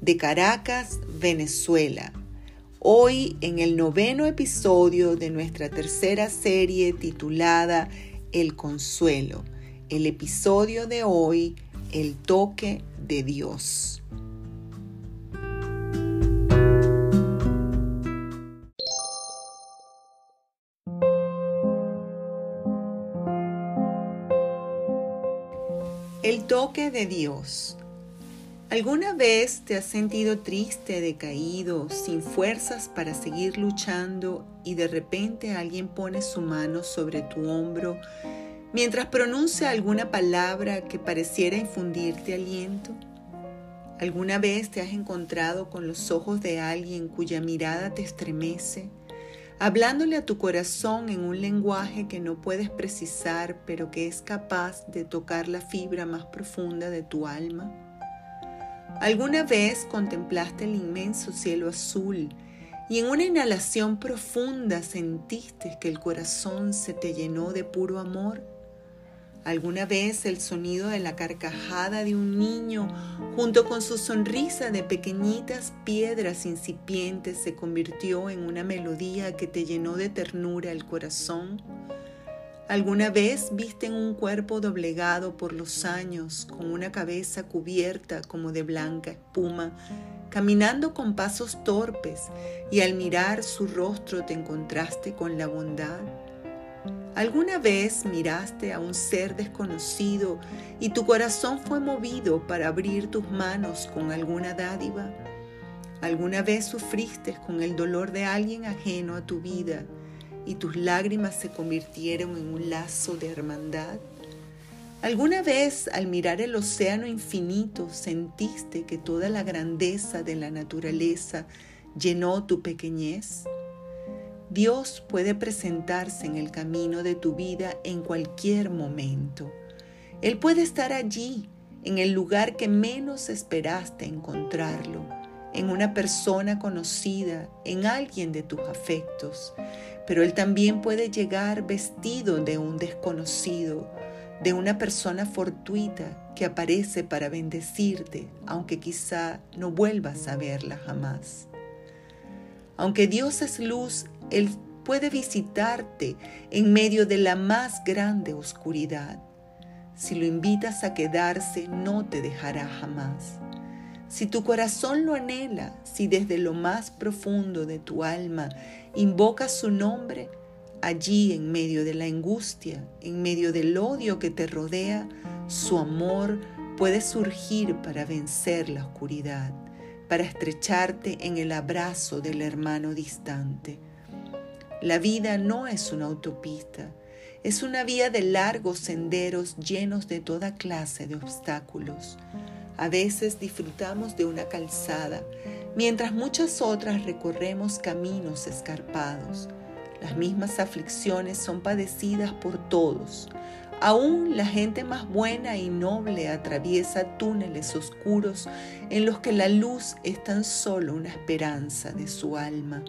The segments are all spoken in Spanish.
de Caracas, Venezuela. Hoy en el noveno episodio de nuestra tercera serie titulada El Consuelo. El episodio de hoy, El toque de Dios. El toque de Dios. ¿Alguna vez te has sentido triste, decaído, sin fuerzas para seguir luchando y de repente alguien pone su mano sobre tu hombro mientras pronuncia alguna palabra que pareciera infundirte aliento? ¿Alguna vez te has encontrado con los ojos de alguien cuya mirada te estremece, hablándole a tu corazón en un lenguaje que no puedes precisar, pero que es capaz de tocar la fibra más profunda de tu alma? ¿Alguna vez contemplaste el inmenso cielo azul y en una inhalación profunda sentiste que el corazón se te llenó de puro amor? ¿Alguna vez el sonido de la carcajada de un niño junto con su sonrisa de pequeñitas piedras incipientes se convirtió en una melodía que te llenó de ternura el corazón? ¿Alguna vez viste un cuerpo doblegado por los años, con una cabeza cubierta como de blanca espuma, caminando con pasos torpes y al mirar su rostro te encontraste con la bondad? ¿Alguna vez miraste a un ser desconocido y tu corazón fue movido para abrir tus manos con alguna dádiva? ¿Alguna vez sufriste con el dolor de alguien ajeno a tu vida? Y tus lágrimas se convirtieron en un lazo de hermandad? ¿Alguna vez al mirar el océano infinito sentiste que toda la grandeza de la naturaleza llenó tu pequeñez? Dios puede presentarse en el camino de tu vida en cualquier momento. Él puede estar allí, en el lugar que menos esperaste encontrarlo, en una persona conocida, en alguien de tus afectos pero Él también puede llegar vestido de un desconocido, de una persona fortuita que aparece para bendecirte, aunque quizá no vuelvas a verla jamás. Aunque Dios es luz, Él puede visitarte en medio de la más grande oscuridad. Si lo invitas a quedarse, no te dejará jamás. Si tu corazón lo anhela, si desde lo más profundo de tu alma invocas su nombre, allí en medio de la angustia, en medio del odio que te rodea, su amor puede surgir para vencer la oscuridad, para estrecharte en el abrazo del hermano distante. La vida no es una autopista, es una vía de largos senderos llenos de toda clase de obstáculos. A veces disfrutamos de una calzada, mientras muchas otras recorremos caminos escarpados. Las mismas aflicciones son padecidas por todos. Aún la gente más buena y noble atraviesa túneles oscuros en los que la luz es tan solo una esperanza de su alma.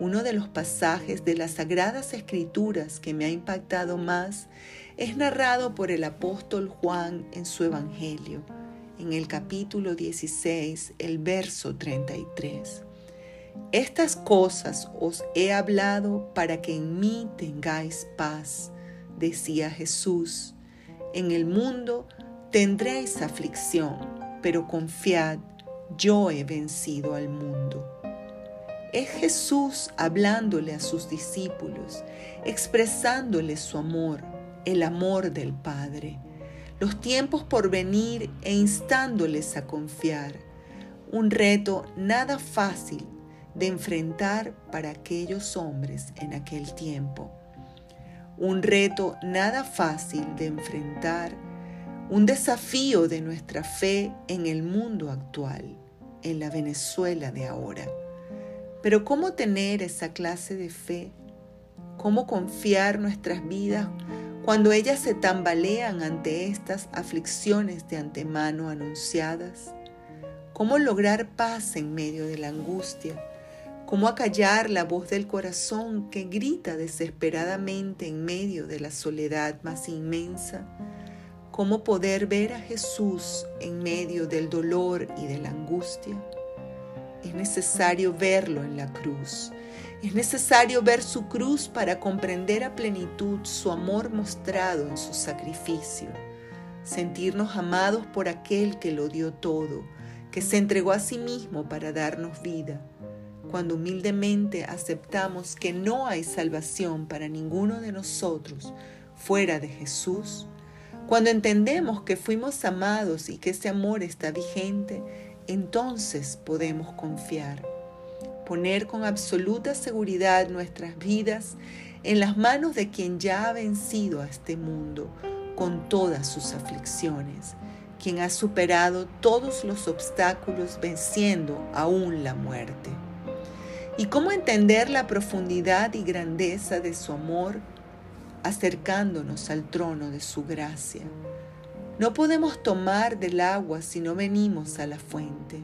Uno de los pasajes de las Sagradas Escrituras que me ha impactado más es narrado por el apóstol Juan en su Evangelio en el capítulo 16, el verso 33. Estas cosas os he hablado para que en mí tengáis paz, decía Jesús. En el mundo tendréis aflicción, pero confiad, yo he vencido al mundo. Es Jesús hablándole a sus discípulos, expresándole su amor, el amor del Padre los tiempos por venir e instándoles a confiar. Un reto nada fácil de enfrentar para aquellos hombres en aquel tiempo. Un reto nada fácil de enfrentar, un desafío de nuestra fe en el mundo actual. en la Venezuela de ahora. Pero ¿cómo tener esa clase de fe? ¿Cómo confiar nuestras vidas cuando ellas se tambalean ante estas aflicciones de antemano anunciadas? ¿Cómo lograr paz en medio de la angustia? ¿Cómo acallar la voz del corazón que grita desesperadamente en medio de la soledad más inmensa? ¿Cómo poder ver a Jesús en medio del dolor y de la angustia? Es necesario verlo en la cruz. Es necesario ver su cruz para comprender a plenitud su amor mostrado en su sacrificio. Sentirnos amados por aquel que lo dio todo, que se entregó a sí mismo para darnos vida. Cuando humildemente aceptamos que no hay salvación para ninguno de nosotros fuera de Jesús, cuando entendemos que fuimos amados y que ese amor está vigente, entonces podemos confiar, poner con absoluta seguridad nuestras vidas en las manos de quien ya ha vencido a este mundo con todas sus aflicciones, quien ha superado todos los obstáculos venciendo aún la muerte. ¿Y cómo entender la profundidad y grandeza de su amor acercándonos al trono de su gracia? No podemos tomar del agua si no venimos a la fuente.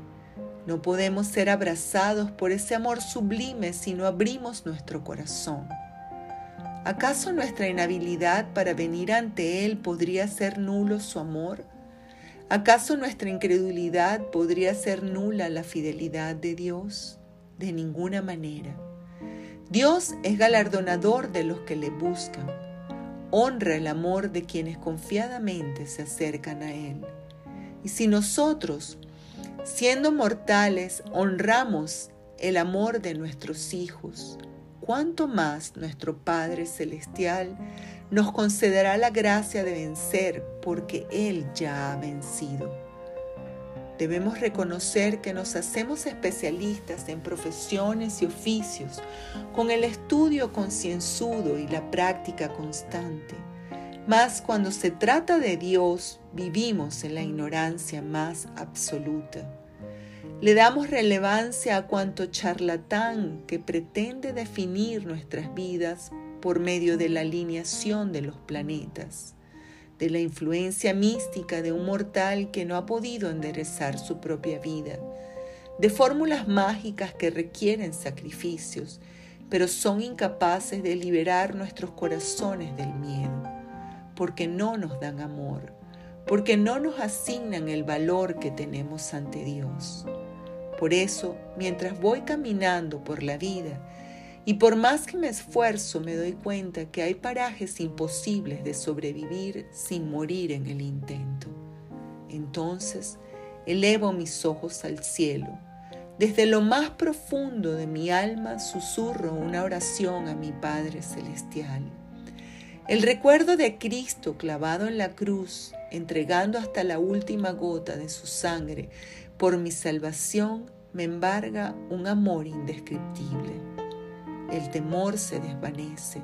No podemos ser abrazados por ese amor sublime si no abrimos nuestro corazón. ¿Acaso nuestra inhabilidad para venir ante Él podría ser nulo su amor? ¿Acaso nuestra incredulidad podría ser nula la fidelidad de Dios? De ninguna manera. Dios es galardonador de los que le buscan honra el amor de quienes confiadamente se acercan a Él. Y si nosotros, siendo mortales, honramos el amor de nuestros hijos, cuánto más nuestro Padre Celestial nos concederá la gracia de vencer porque Él ya ha vencido. Debemos reconocer que nos hacemos especialistas en profesiones y oficios con el estudio concienzudo y la práctica constante. Mas cuando se trata de Dios, vivimos en la ignorancia más absoluta. Le damos relevancia a cuanto charlatán que pretende definir nuestras vidas por medio de la alineación de los planetas de la influencia mística de un mortal que no ha podido enderezar su propia vida, de fórmulas mágicas que requieren sacrificios, pero son incapaces de liberar nuestros corazones del miedo, porque no nos dan amor, porque no nos asignan el valor que tenemos ante Dios. Por eso, mientras voy caminando por la vida, y por más que me esfuerzo, me doy cuenta que hay parajes imposibles de sobrevivir sin morir en el intento. Entonces, elevo mis ojos al cielo. Desde lo más profundo de mi alma susurro una oración a mi Padre Celestial. El recuerdo de Cristo clavado en la cruz, entregando hasta la última gota de su sangre por mi salvación, me embarga un amor indescriptible el temor se desvanece.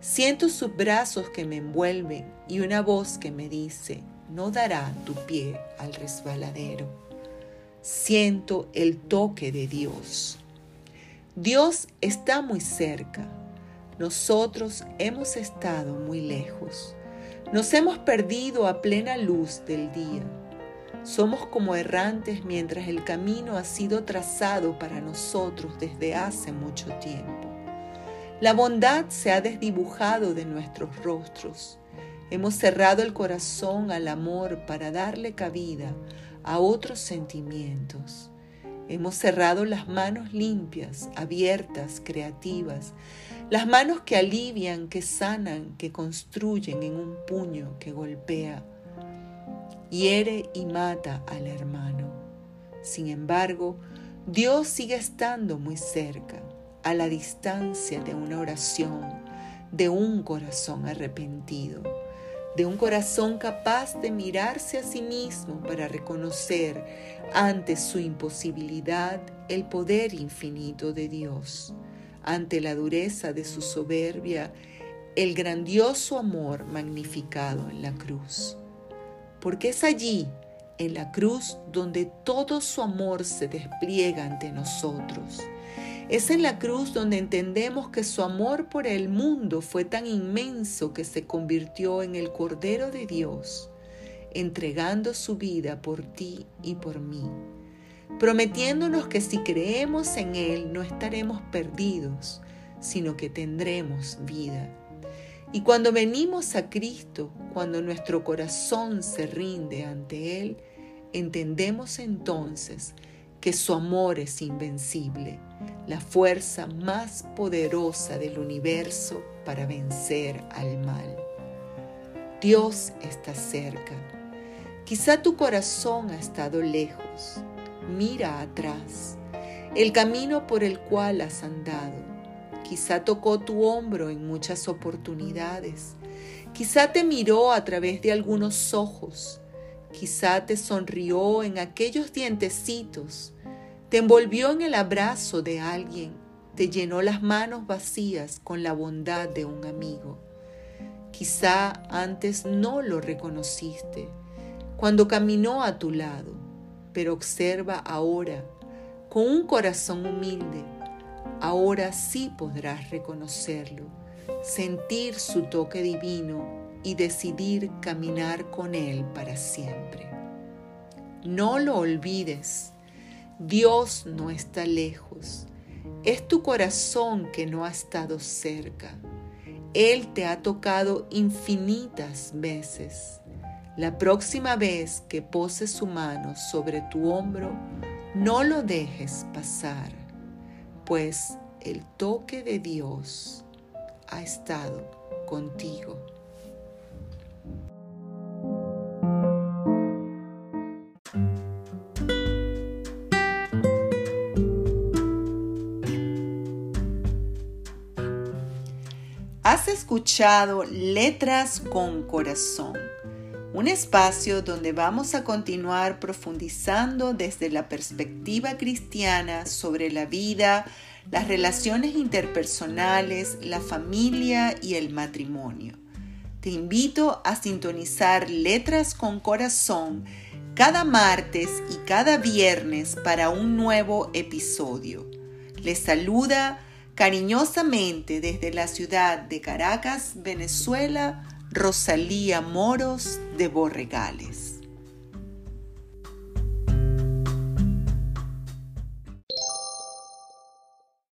Siento sus brazos que me envuelven y una voz que me dice, no dará tu pie al resbaladero. Siento el toque de Dios. Dios está muy cerca. Nosotros hemos estado muy lejos. Nos hemos perdido a plena luz del día. Somos como errantes mientras el camino ha sido trazado para nosotros desde hace mucho tiempo. La bondad se ha desdibujado de nuestros rostros. Hemos cerrado el corazón al amor para darle cabida a otros sentimientos. Hemos cerrado las manos limpias, abiertas, creativas, las manos que alivian, que sanan, que construyen en un puño que golpea, hiere y mata al hermano. Sin embargo, Dios sigue estando muy cerca a la distancia de una oración, de un corazón arrepentido, de un corazón capaz de mirarse a sí mismo para reconocer ante su imposibilidad el poder infinito de Dios, ante la dureza de su soberbia, el grandioso amor magnificado en la cruz. Porque es allí, en la cruz donde todo su amor se despliega ante nosotros. Es en la cruz donde entendemos que su amor por el mundo fue tan inmenso que se convirtió en el Cordero de Dios, entregando su vida por ti y por mí, prometiéndonos que si creemos en Él no estaremos perdidos, sino que tendremos vida. Y cuando venimos a Cristo, cuando nuestro corazón se rinde ante Él, entendemos entonces que su amor es invencible, la fuerza más poderosa del universo para vencer al mal. Dios está cerca. Quizá tu corazón ha estado lejos. Mira atrás, el camino por el cual has andado Quizá tocó tu hombro en muchas oportunidades. Quizá te miró a través de algunos ojos. Quizá te sonrió en aquellos dientecitos. Te envolvió en el abrazo de alguien. Te llenó las manos vacías con la bondad de un amigo. Quizá antes no lo reconociste cuando caminó a tu lado, pero observa ahora con un corazón humilde ahora sí podrás reconocerlo, sentir su toque divino y decidir caminar con Él para siempre. No lo olvides, Dios no está lejos, es tu corazón que no ha estado cerca. Él te ha tocado infinitas veces. La próxima vez que poses su mano sobre tu hombro, no lo dejes pasar pues el toque de Dios ha estado contigo. Has escuchado Letras con Corazón, un espacio donde vamos a continuar profundizando desde la perspectiva cristiana sobre la vida, las relaciones interpersonales, la familia y el matrimonio. Te invito a sintonizar Letras con Corazón cada martes y cada viernes para un nuevo episodio. Les saluda cariñosamente desde la ciudad de Caracas, Venezuela, Rosalía Moros de Borregales.